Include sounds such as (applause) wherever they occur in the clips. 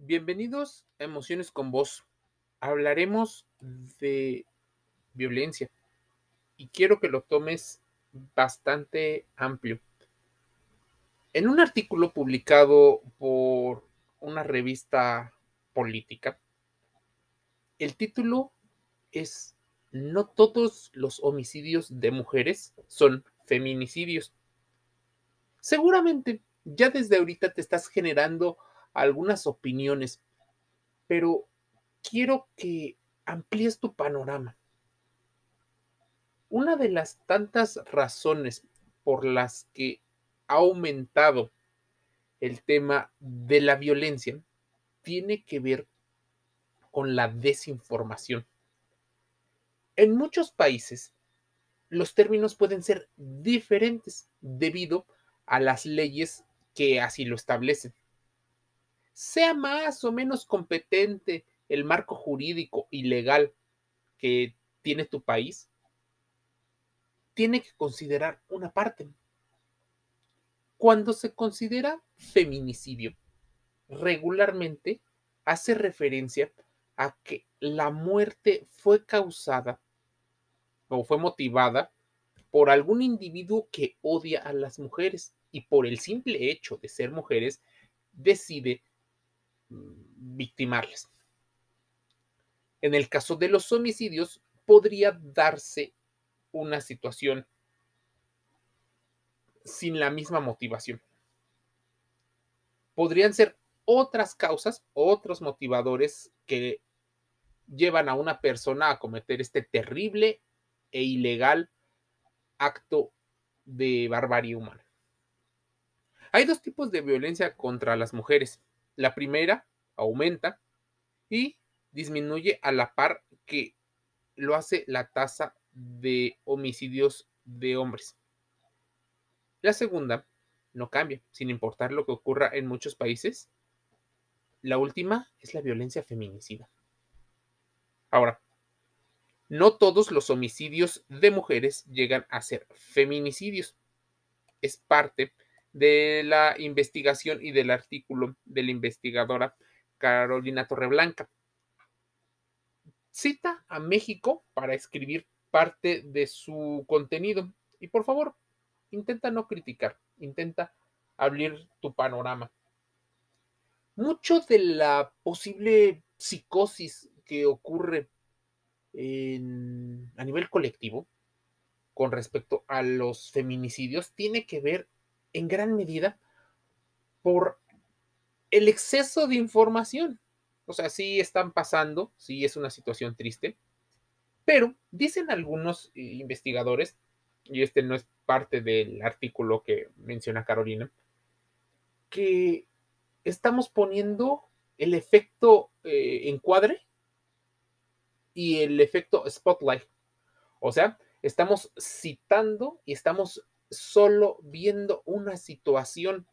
Bienvenidos a Emociones con Vos. Hablaremos de violencia y quiero que lo tomes bastante amplio. En un artículo publicado por una revista política, el título es No todos los homicidios de mujeres son feminicidios. Seguramente ya desde ahorita te estás generando algunas opiniones, pero quiero que amplíes tu panorama. Una de las tantas razones por las que ha aumentado el tema de la violencia tiene que ver con la desinformación. En muchos países, los términos pueden ser diferentes debido a las leyes que así lo establecen sea más o menos competente el marco jurídico y legal que tiene tu país, tiene que considerar una parte. Cuando se considera feminicidio, regularmente hace referencia a que la muerte fue causada o fue motivada por algún individuo que odia a las mujeres y por el simple hecho de ser mujeres decide victimarles. En el caso de los homicidios, podría darse una situación sin la misma motivación. Podrían ser otras causas, otros motivadores que llevan a una persona a cometer este terrible e ilegal acto de barbarie humana. Hay dos tipos de violencia contra las mujeres. La primera aumenta y disminuye a la par que lo hace la tasa de homicidios de hombres. La segunda no cambia, sin importar lo que ocurra en muchos países. La última es la violencia feminicida. Ahora, no todos los homicidios de mujeres llegan a ser feminicidios. Es parte la investigación y del artículo de la investigadora Carolina Torreblanca. Cita a México para escribir parte de su contenido y por favor, intenta no criticar, intenta abrir tu panorama. Mucho de la posible psicosis que ocurre a nivel colectivo con respecto a los feminicidios tiene que ver en gran medida por el exceso de información. O sea, sí están pasando, sí es una situación triste, pero dicen algunos eh, investigadores, y este no es parte del artículo que menciona Carolina, que estamos poniendo el efecto eh, encuadre y el efecto spotlight. O sea, estamos citando y estamos solo viendo una situación.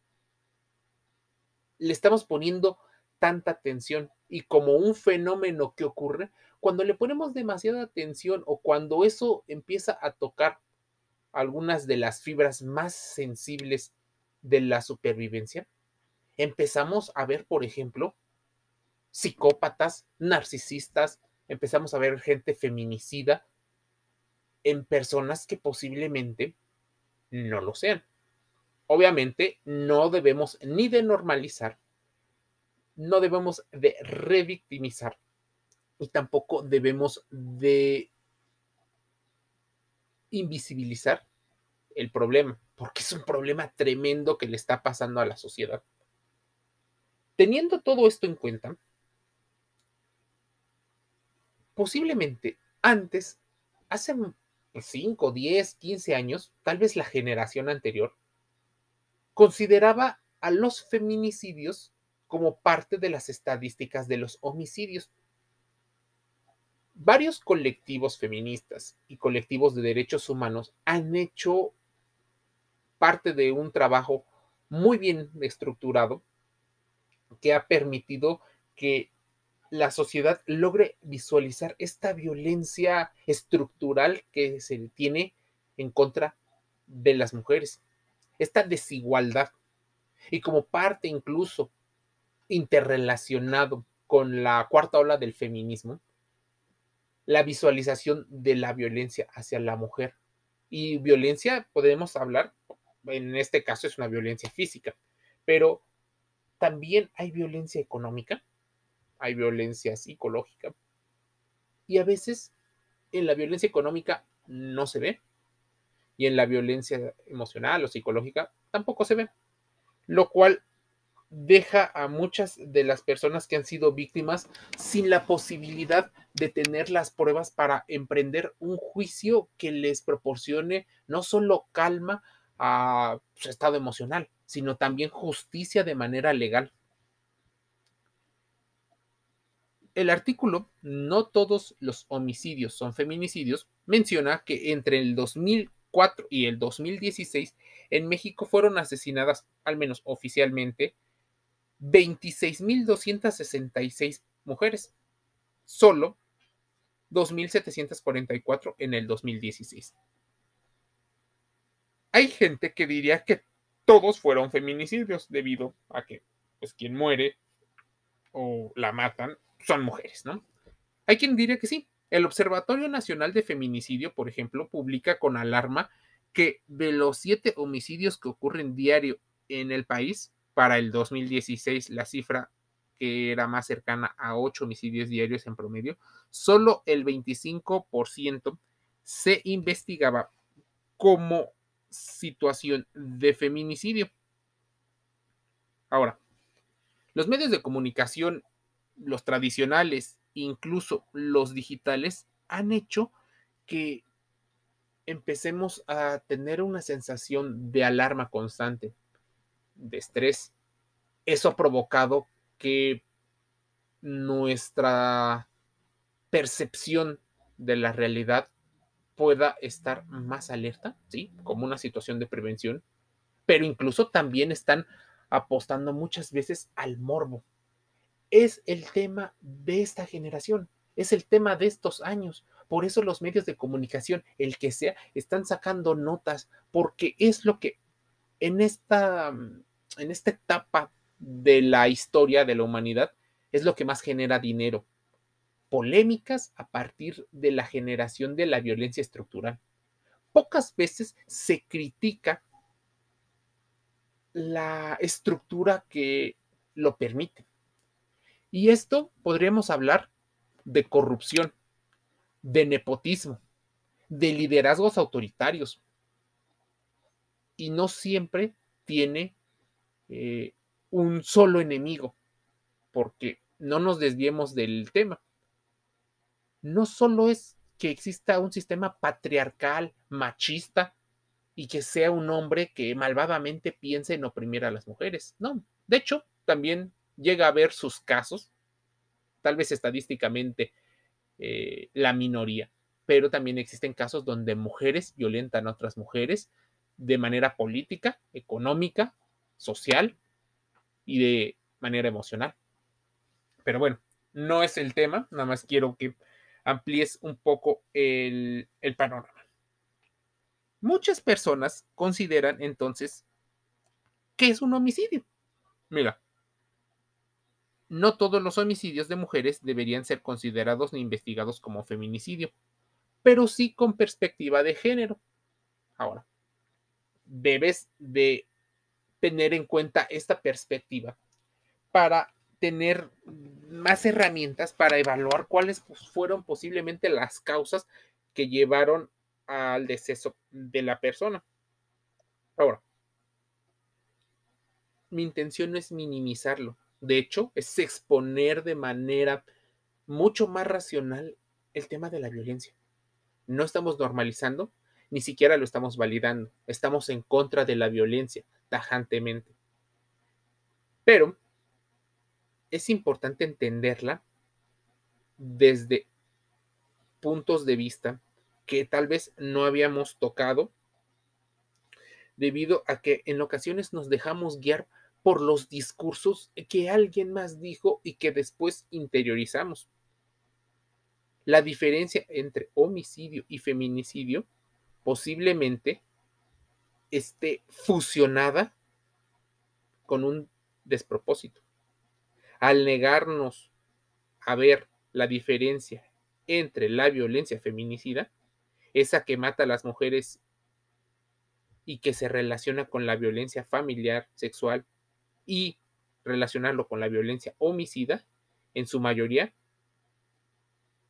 Le estamos poniendo tanta atención y como un fenómeno que ocurre, cuando le ponemos demasiada atención o cuando eso empieza a tocar algunas de las fibras más sensibles de la supervivencia, empezamos a ver, por ejemplo, psicópatas, narcisistas, empezamos a ver gente feminicida en personas que posiblemente no lo sean. Obviamente, no debemos ni de normalizar, no debemos de revictimizar y tampoco debemos de invisibilizar el problema, porque es un problema tremendo que le está pasando a la sociedad. Teniendo todo esto en cuenta, posiblemente antes, hace 5, 10, 15 años, tal vez la generación anterior, consideraba a los feminicidios como parte de las estadísticas de los homicidios. Varios colectivos feministas y colectivos de derechos humanos han hecho parte de un trabajo muy bien estructurado que ha permitido que la sociedad logre visualizar esta violencia estructural que se tiene en contra de las mujeres, esta desigualdad. Y como parte incluso interrelacionado con la cuarta ola del feminismo, la visualización de la violencia hacia la mujer. Y violencia, podemos hablar, en este caso es una violencia física, pero también hay violencia económica, hay violencia psicológica, y a veces en la violencia económica no se ve, y en la violencia emocional o psicológica tampoco se ve, lo cual deja a muchas de las personas que han sido víctimas sin la posibilidad de tener las pruebas para emprender un juicio que les proporcione no solo calma a su estado emocional, sino también justicia de manera legal. El artículo No todos los homicidios son feminicidios menciona que entre el 2004 y el 2016 en México fueron asesinadas, al menos oficialmente, 26.266 mujeres, solo 2.744 en el 2016. Hay gente que diría que todos fueron feminicidios debido a que pues quien muere o la matan son mujeres, ¿no? Hay quien diría que sí. El Observatorio Nacional de Feminicidio, por ejemplo, publica con alarma que de los siete homicidios que ocurren diario en el país, para el 2016 la cifra que era más cercana a 8 homicidios diarios en promedio, solo el 25% se investigaba como situación de feminicidio. Ahora, los medios de comunicación, los tradicionales, incluso los digitales, han hecho que empecemos a tener una sensación de alarma constante de estrés, eso ha provocado que nuestra percepción de la realidad pueda estar más alerta, ¿sí? Como una situación de prevención, pero incluso también están apostando muchas veces al morbo. Es el tema de esta generación, es el tema de estos años. Por eso los medios de comunicación, el que sea, están sacando notas, porque es lo que en esta, en esta etapa de la historia de la humanidad es lo que más genera dinero. Polémicas a partir de la generación de la violencia estructural. Pocas veces se critica la estructura que lo permite. Y esto podríamos hablar de corrupción, de nepotismo, de liderazgos autoritarios, y no siempre tiene eh, un solo enemigo, porque no nos desviemos del tema. No solo es que exista un sistema patriarcal, machista, y que sea un hombre que malvadamente piense en oprimir a las mujeres. No, de hecho, también llega a haber sus casos, tal vez estadísticamente eh, la minoría, pero también existen casos donde mujeres violentan a otras mujeres, de manera política, económica, social y de manera emocional. Pero bueno, no es el tema, nada más quiero que amplíes un poco el, el panorama. Muchas personas consideran entonces que es un homicidio. Mira, no todos los homicidios de mujeres deberían ser considerados ni investigados como feminicidio, pero sí con perspectiva de género. Ahora, debes de tener en cuenta esta perspectiva para tener más herramientas para evaluar cuáles pues, fueron posiblemente las causas que llevaron al deceso de la persona. Ahora, mi intención no es minimizarlo, de hecho, es exponer de manera mucho más racional el tema de la violencia. No estamos normalizando, ni siquiera lo estamos validando. Estamos en contra de la violencia, tajantemente. Pero es importante entenderla desde puntos de vista que tal vez no habíamos tocado debido a que en ocasiones nos dejamos guiar por los discursos que alguien más dijo y que después interiorizamos. La diferencia entre homicidio y feminicidio posiblemente esté fusionada con un despropósito. al negarnos a ver la diferencia entre la violencia feminicida, esa que mata a las mujeres y que se relaciona con la violencia familiar, sexual y relacionarlo con la violencia homicida, en su mayoría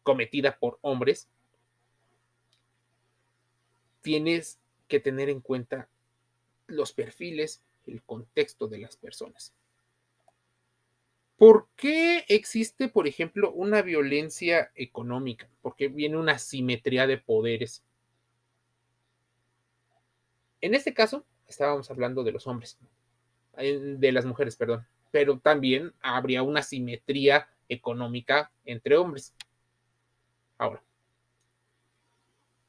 cometida por hombres, tienes que tener en cuenta los perfiles, el contexto de las personas. ¿Por qué existe, por ejemplo, una violencia económica? Porque viene una simetría de poderes. En este caso, estábamos hablando de los hombres, de las mujeres, perdón, pero también habría una simetría económica entre hombres. Ahora,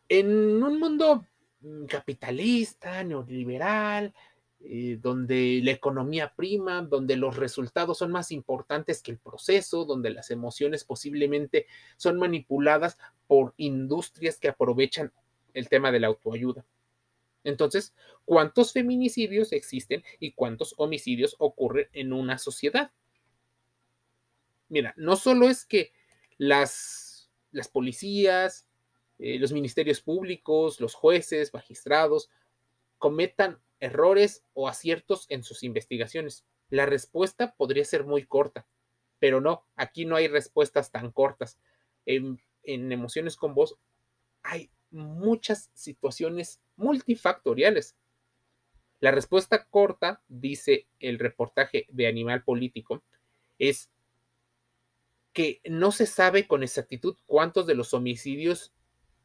en un mundo mm, capitalista, neoliberal, eh, donde la economía prima, donde los resultados son más importantes que el proceso, donde las emociones posiblemente son manipuladas por industrias que aprovechan el tema de la autoayuda. Entonces, ¿cuántos feminicidios existen y cuántos homicidios ocurren en una sociedad? Mira, no solo es que las, las policías, eh, los ministerios públicos, los jueces, magistrados, cometan errores o aciertos en sus investigaciones. La respuesta podría ser muy corta, pero no, aquí no hay respuestas tan cortas. En, en emociones con voz hay muchas situaciones multifactoriales. La respuesta corta, dice el reportaje de Animal Político, es que no se sabe con exactitud cuántos de los homicidios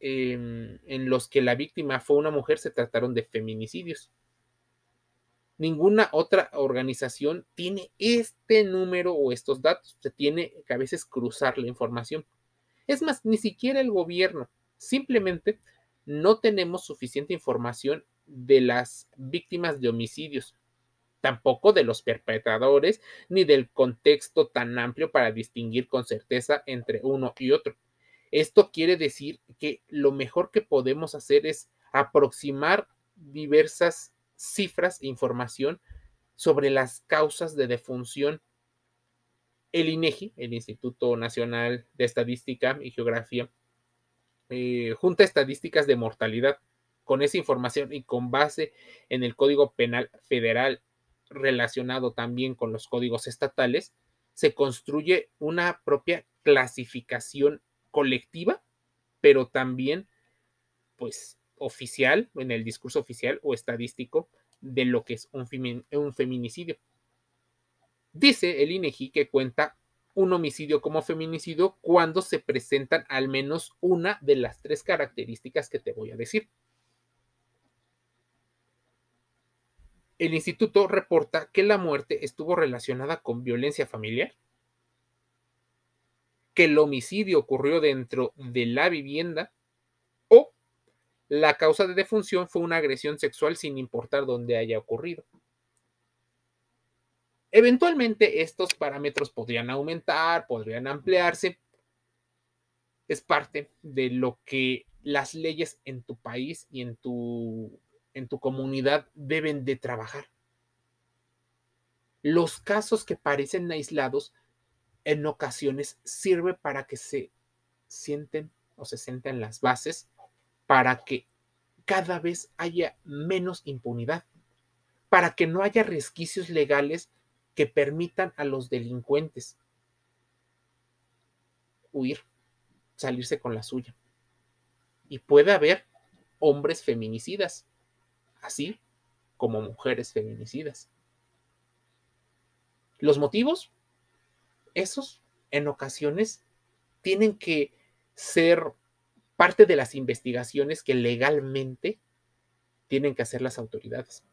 em, en los que la víctima fue una mujer se trataron de feminicidios. Ninguna otra organización tiene este número o estos datos. Se tiene que a veces cruzar la información. Es más, ni siquiera el gobierno. Simplemente no tenemos suficiente información de las víctimas de homicidios, tampoco de los perpetradores, ni del contexto tan amplio para distinguir con certeza entre uno y otro. Esto quiere decir que lo mejor que podemos hacer es aproximar diversas cifras e información sobre las causas de defunción. El INEGI, el Instituto Nacional de Estadística y Geografía, eh, junta estadísticas de mortalidad. Con esa información y con base en el Código Penal Federal relacionado también con los códigos estatales, se construye una propia clasificación colectiva, pero también, pues, oficial, en el discurso oficial o estadístico de lo que es un, un feminicidio. Dice el INEGI que cuenta un homicidio como feminicidio cuando se presentan al menos una de las tres características que te voy a decir. El instituto reporta que la muerte estuvo relacionada con violencia familiar, que el homicidio ocurrió dentro de la vivienda o la causa de defunción fue una agresión sexual sin importar dónde haya ocurrido. Eventualmente estos parámetros podrían aumentar, podrían ampliarse. Es parte de lo que las leyes en tu país y en tu, en tu comunidad deben de trabajar. Los casos que parecen aislados en ocasiones sirve para que se sienten o se sienten las bases para que cada vez haya menos impunidad, para que no haya resquicios legales que permitan a los delincuentes huir, salirse con la suya. Y puede haber hombres feminicidas, así como mujeres feminicidas. Los motivos, esos en ocasiones tienen que ser parte de las investigaciones que legalmente tienen que hacer las autoridades.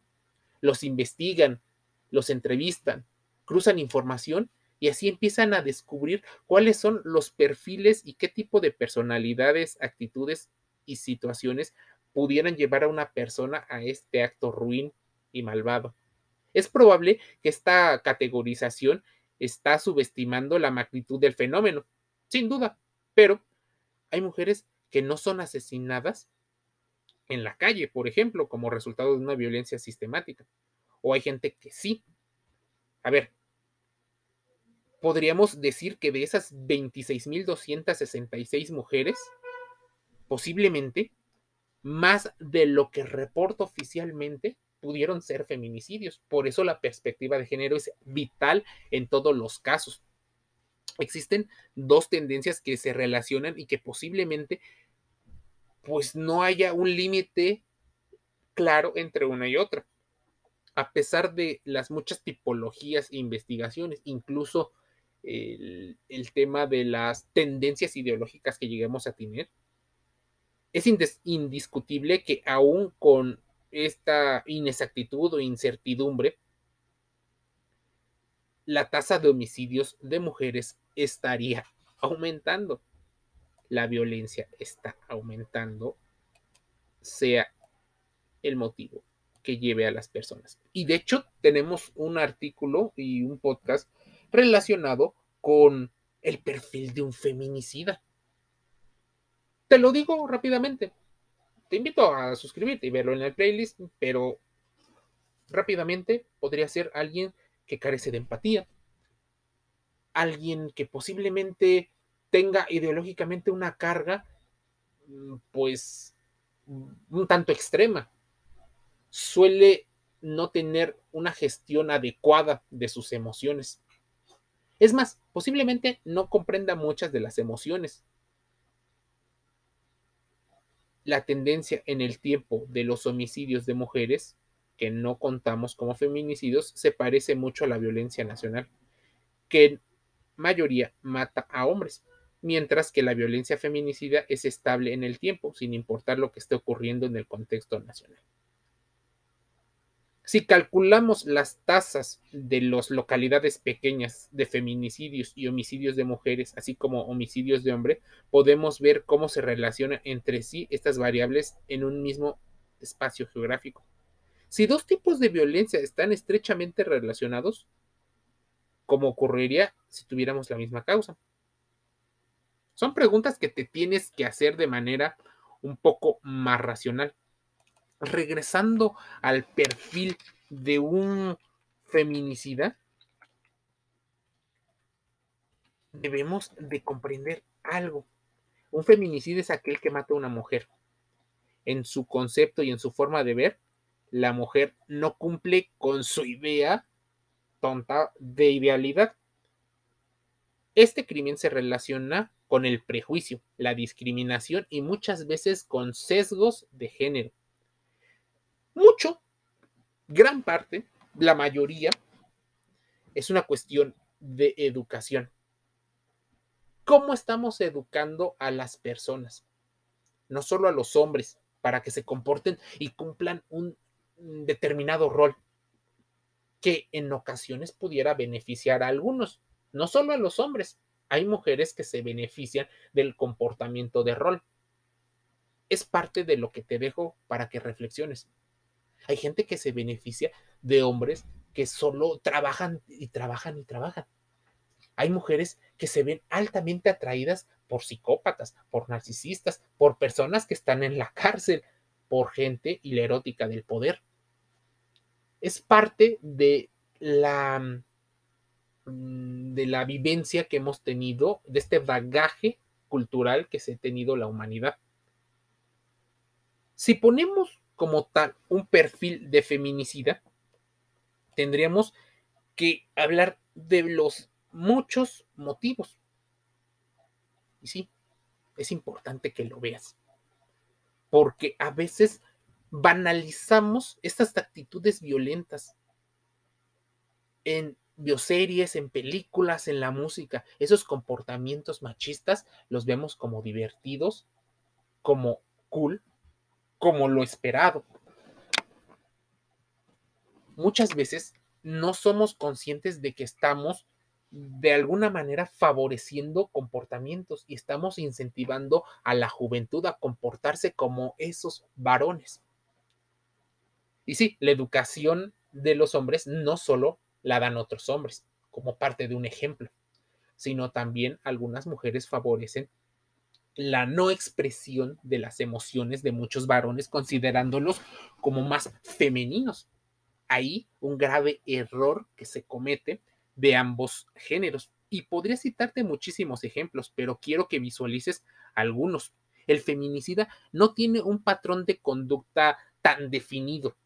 Los investigan, los entrevistan, cruzan información y así empiezan a descubrir cuáles son los perfiles y qué tipo de personalidades, actitudes y situaciones pudieran llevar a una persona a este acto ruin y malvado. Es probable que esta categorización está subestimando la magnitud del fenómeno, sin duda, pero hay mujeres que no son asesinadas en la calle, por ejemplo, como resultado de una violencia sistemática o hay gente que sí. A ver, podríamos decir que de esas 26.266 mujeres, posiblemente más de lo que reporta oficialmente pudieron ser feminicidios. Por eso la perspectiva de género es vital en todos los casos. Existen dos tendencias que se relacionan y que posiblemente pues no haya un límite claro entre una y otra. A pesar de las muchas tipologías e investigaciones, incluso el, tema de las tendencias ideológicas que lleguemos a tener, es indiscutible que aún con esta inexactitud o incertidumbre, la tasa de homicidios de mujeres estaría (laughs) aumentando. La violencia está aumentando, sea el motivo que lleve a las personas. Y de hecho tenemos un artículo y un podcast relacionado con el perfil de un feminicida. Te lo digo rápidamente. Te invito a suscribirte y verlo en el playlist, pero rápidamente podría ser alguien que carece de empatía, alguien que posiblemente tenga ideológicamente una carga, mm, pues, un tanto extrema. Suele no tener una gestión adecuada de sus emociones. Es más, posiblemente no comprenda muchas de las emociones la tendencia en el tiempo de los homicidios de mujeres, que no contamos como feminicidios, se parece mucho a la violencia nacional, que en mayoría mata a hombres, mientras que la violencia feminicida es estable en el tiempo, sin importar lo que esté ocurriendo en el contexto nacional. Si calculamos las tasas de las localidades pequeñas de feminicidios y homicidios de mujeres, así como homicidios de hombre, podemos ver cómo se relacionan entre sí estas variables en un mismo espacio geográfico. Si dos tipos de violencia están estrechamente relacionados, ¿cómo ocurriría si tuviéramos la misma causa? Son preguntas que te tienes que hacer de manera un poco más racional regresando al perfil de un feminicida, debemos de comprender algo. Un feminicida es aquel que mata a una mujer. En su concepto y en su forma de ver, la mujer no cumple con su idea tonta de idealidad. Este crimen se relaciona con el prejuicio, la discriminación y muchas veces con sesgos de género mucho, gran parte, la mayoría, es una cuestión de educación. ¿Cómo estamos educando a las personas? No solo a los hombres, para que se comporten y cumplan un determinado rol que en ocasiones pudiera beneficiar a algunos, no solo a los hombres. Hay mujeres que se benefician del comportamiento de rol. Es parte de lo que te dejo para que reflexiones. Hay gente que se beneficia de hombres que solo trabajan y trabajan y trabajan. Hay mujeres que se ven altamente atraídas por psicópatas, por narcisistas, por personas que están en la cárcel, por gente y la erótica del poder. Es parte de la mm, de la vivencia que hemos tenido, de este bagaje cultural que se ha tenido la humanidad. Si ponemos como tal un perfil de feminicida, tendríamos que hablar de los muchos motivos. Y sí, es importante que lo veas, porque a veces banalizamos estas actitudes violentas en bioseries, en películas, en la música. Esos comportamientos machistas los vemos como divertidos, como cool, como lo esperado. Muchas veces no somos conscientes de que estamos de alguna manera favoreciendo comportamientos y estamos incentivando a la juventud a comportarse como esos varones. Y sí, la educación de los hombres no solo la dan otros hombres como parte de un ejemplo, sino también algunas mujeres favorecen la no expresión de las emociones de muchos varones, considerándolos como más femeninos. Ahí un grave error que se comete de ambos géneros. Y podría citarte muchísimos ejemplos, pero quiero que visualices algunos. El feminicida no tiene un patrón de conducta tan definido,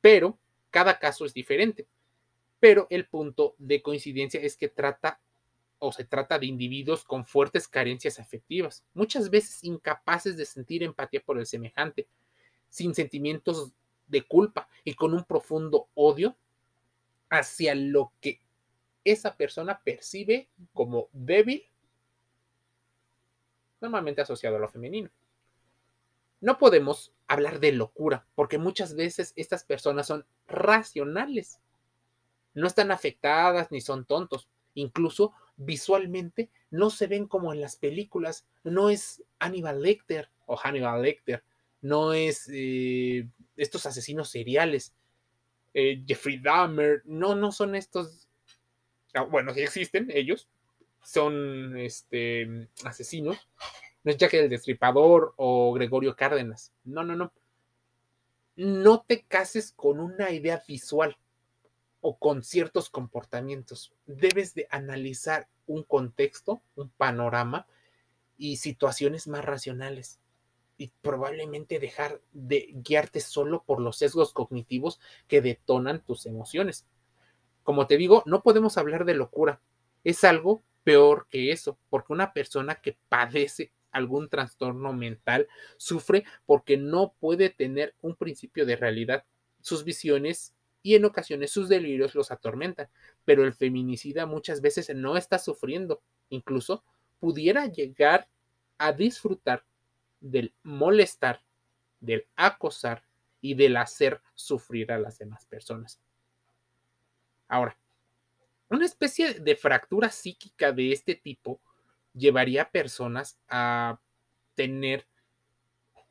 pero cada caso es diferente. Pero el punto de coincidencia es que trata o se trata de individuos con fuertes carencias afectivas, muchas veces incapaces de sentir empatía por el semejante, sin sentimientos de culpa y con un profundo odio hacia lo que esa persona percibe como débil, normalmente asociado a lo femenino. No podemos hablar de locura, porque muchas veces estas personas son racionales. No están afectadas ni son tontos. Incluso visualmente no se ven como en las películas. No es Hannibal Lecter o Hannibal Lecter. No es eh, estos asesinos seriales. Eh, Jeffrey Dahmer. No, no son estos. Ah, bueno, sí existen ellos. Son este, asesinos. No es Jack el Destripador o Gregorio Cárdenas. No, no, no. No te cases con una idea visual o con ciertos comportamientos. Debes de analizar un contexto, un panorama y situaciones más racionales y probablemente dejar de guiarte solo por los sesgos cognitivos que detonan tus emociones. Como te digo, no podemos hablar de locura. Es algo peor que eso, porque una persona que padece algún trastorno mental sufre porque no puede tener un principio de realidad. Sus visiones y en ocasiones sus delirios los atormentan, pero el feminicida muchas veces no está sufriendo, incluso pudiera llegar a disfrutar del molestar, del acosar y del hacer sufrir a las demás personas. Ahora, una especie de fractura psíquica de este tipo llevaría a personas a tener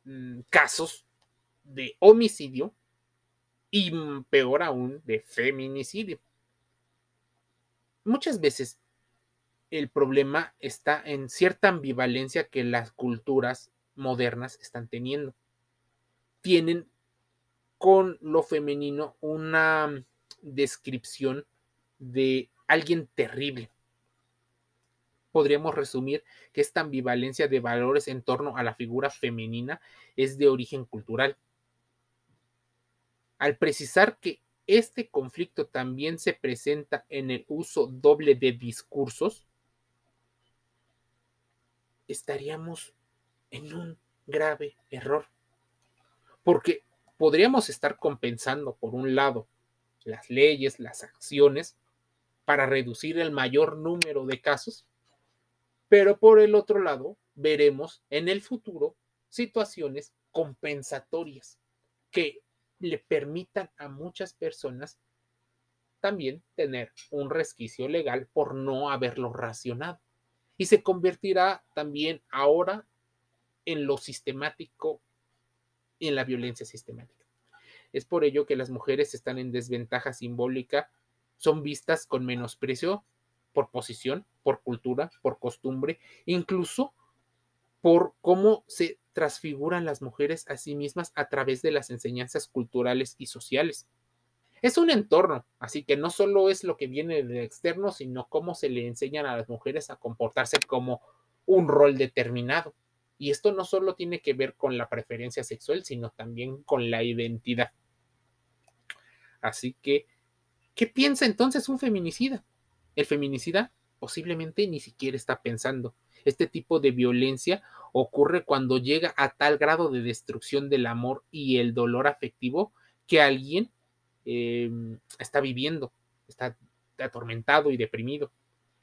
mm, casos de homicidio y mm, peor aún de feminicidio. Muchas veces el problema está en cierta ambivalencia que las culturas modernas están teniendo. Tienen con lo femenino una mm, descripción de alguien terrible. Podríamos resumir que esta ambivalencia de valores en torno a la figura femenina es de origen cultural al precisar que este conflicto también se presenta en el uso doble de discursos, estaríamos en un grave error. Porque podríamos estar compensando, por un lado, las leyes, las acciones, para reducir el mayor número de casos, pero por el otro lado, veremos en el futuro situaciones compensatorias que le permitan a muchas personas también tener un resquicio legal por no haberlo racionado. Y se convertirá también ahora en lo sistemático en la violencia sistemática. Es por ello que las mujeres están en desventaja simbólica, son vistas con menosprecio por posición, por cultura, por costumbre, incluso por cómo se transfiguran las mujeres a sí mismas a través de las enseñanzas culturales y sociales. Es un entorno, así que no solo es lo que viene del externo, sino cómo se le enseñan a las mujeres a comportarse como un rol determinado. Y esto no solo tiene que ver con la preferencia sexual, sino también con la identidad. Así que, ¿qué piensa entonces un feminicida? El feminicida posiblemente ni siquiera está pensando. Este tipo de violencia ocurre cuando llega a tal grado de destrucción del amor y el dolor afectivo que alguien em, está viviendo, está atormentado y deprimido.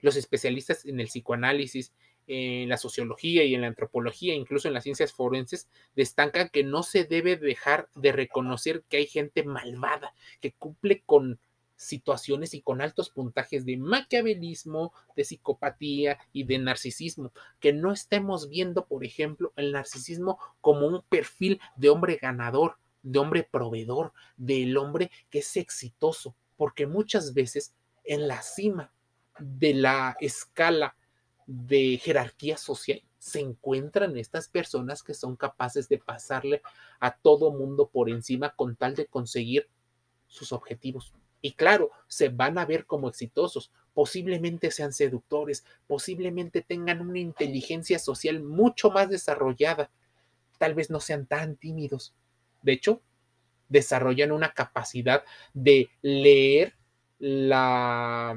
Los especialistas en el psicoanálisis, en la sociología y en la antropología, incluso en las ciencias forenses, destacan que no se debe dejar de reconocer que hay gente malvada, que cumple con situaciones y con altos puntajes de maquiavelismo, de psicopatía y de narcisismo. Que no estemos viendo, por ejemplo, el narcisismo como un perfil de hombre ganador, de hombre proveedor, del hombre que es exitoso, porque muchas veces en la cima de la escala de jerarquía social se encuentran estas personas que son capaces de pasarle a todo mundo por encima con tal de conseguir sus objetivos Y claro, se van a ver como exitosos, posiblemente sean seductores, posiblemente tengan una inteligencia social mucho más desarrollada, tal vez no sean tan tímidos. De hecho, desarrollan una capacidad de leer la,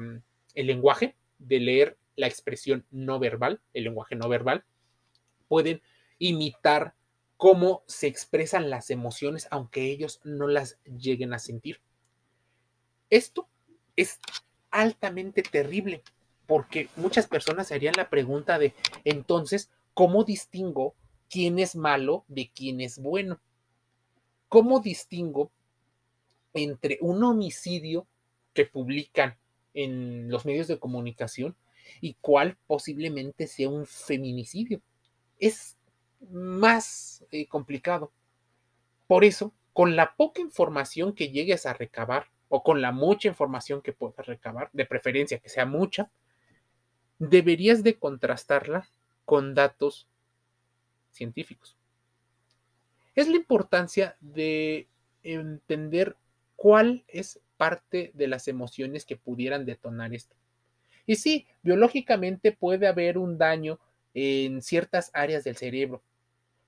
el lenguaje, de leer la expresión no verbal, el lenguaje no verbal. Pueden imitar cómo se expresan las emociones, aunque ellos no las lleguen a sentir. Esto es altamente terrible porque muchas personas se harían la pregunta de, entonces, ¿cómo distingo quién es malo de quién es bueno? ¿Cómo distingo entre un homicidio que publican en los medios de comunicación y cuál posiblemente sea un feminicidio? Es más eh, complicado. Por eso, con la poca información que llegues a recabar o con la mucha información que puedas recabar, de preferencia que sea mucha, deberías de contrastarla con datos científicos. Es la importancia de entender cuál es parte de las emociones que pudieran detonar esto. Y sí, biológicamente puede haber un daño en ciertas áreas del cerebro,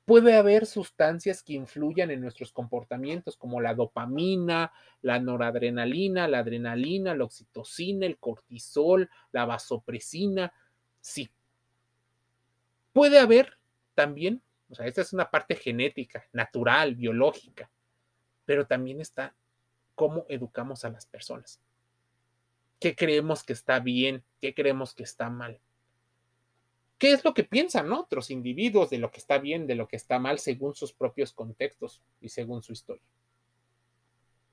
puede haber sustancias que influyan en nuestros comportamientos, como la dopamina, la noradrenalina, la adrenalina, la oxitocina, el cortisol, la vasopresina. Sí. Puede haber también, o sea, esta es una parte genética, natural, biológica, pero también está cómo educamos a las personas. ¿Qué creemos que está bien? ¿Qué creemos que está mal? Qué es lo que piensan otros individuos de lo que está bien, de lo que está mal, según sus propios contextos y según su historia.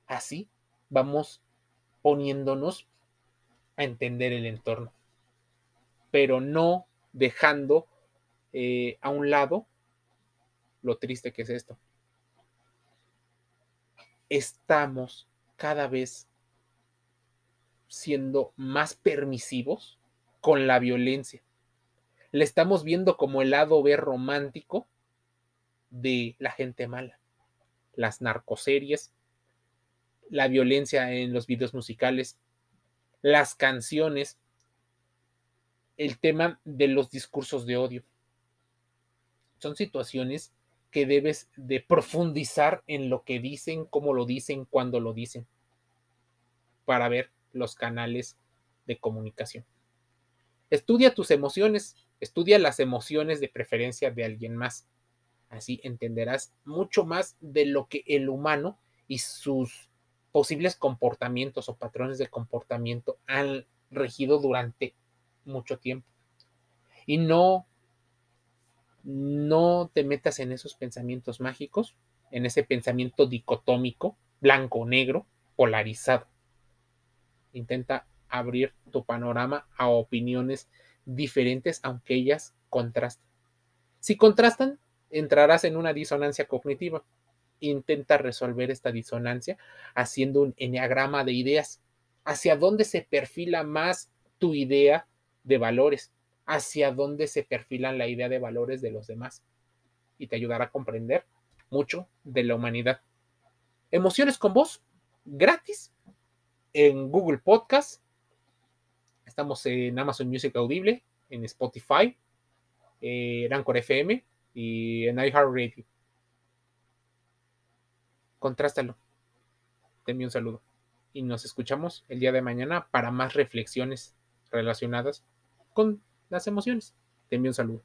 Así vamos poniéndonos a entender el entorno, pero no dejando eh, a un lado lo triste que es esto. Estamos cada vez siendo más permisivos con la violencia le estamos viendo como el lado B romántico de la gente mala. Las narcoseries, la violencia en los videos musicales, las canciones, el tema de los discursos de odio. Son situaciones que debes de profundizar en lo que dicen, cómo lo dicen, cuándo lo dicen, para ver los canales de comunicación. Estudia tus emociones, Estudia las emociones de preferencia de alguien más. Así entenderás mucho más de lo que el humano y sus posibles comportamientos o patrones de comportamiento han regido durante mucho tiempo. Y no, no te metas en esos pensamientos mágicos, en ese pensamiento dicotómico, blanco o negro, polarizado. Intenta abrir tu panorama a opiniones diferentes aunque ellas contrastan. Si contrastan, entrarás en una disonancia cognitiva. Intenta resolver esta disonancia haciendo un enneagrama de ideas. ¿Hacia dónde se perfila más tu idea de valores? ¿Hacia dónde se perfilan la idea de valores de los demás? Y te ayudará a comprender mucho de la humanidad. Emociones con voz, gratis, en Google Podcast, Estamos en Amazon Music Audible, en Spotify, en Anchor FM y en iHeartRadio. Contrástalo. Envío un saludo. Y nos escuchamos el día de mañana para más reflexiones relacionadas con las emociones. Envío un saludo.